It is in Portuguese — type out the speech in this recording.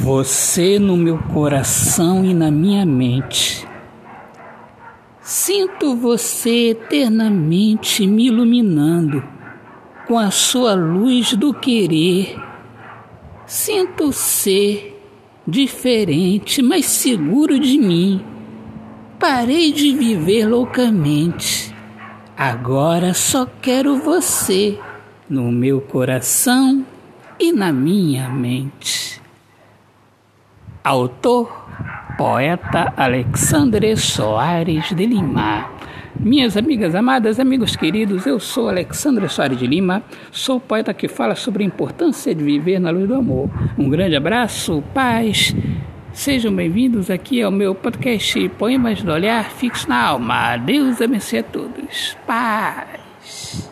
Você no meu coração e na minha mente. Sinto você eternamente me iluminando com a sua luz do querer. Sinto ser diferente, mas seguro de mim. Parei de viver loucamente. Agora só quero você no meu coração e na minha mente. Autor, poeta Alexandre Soares de Lima. Minhas amigas amadas, amigos queridos, eu sou Alexandre Soares de Lima, sou poeta que fala sobre a importância de viver na luz do amor. Um grande abraço, paz. Sejam bem-vindos aqui ao meu podcast Poemas do Olhar Fixo na Alma. Deus abençoe a todos. Paz.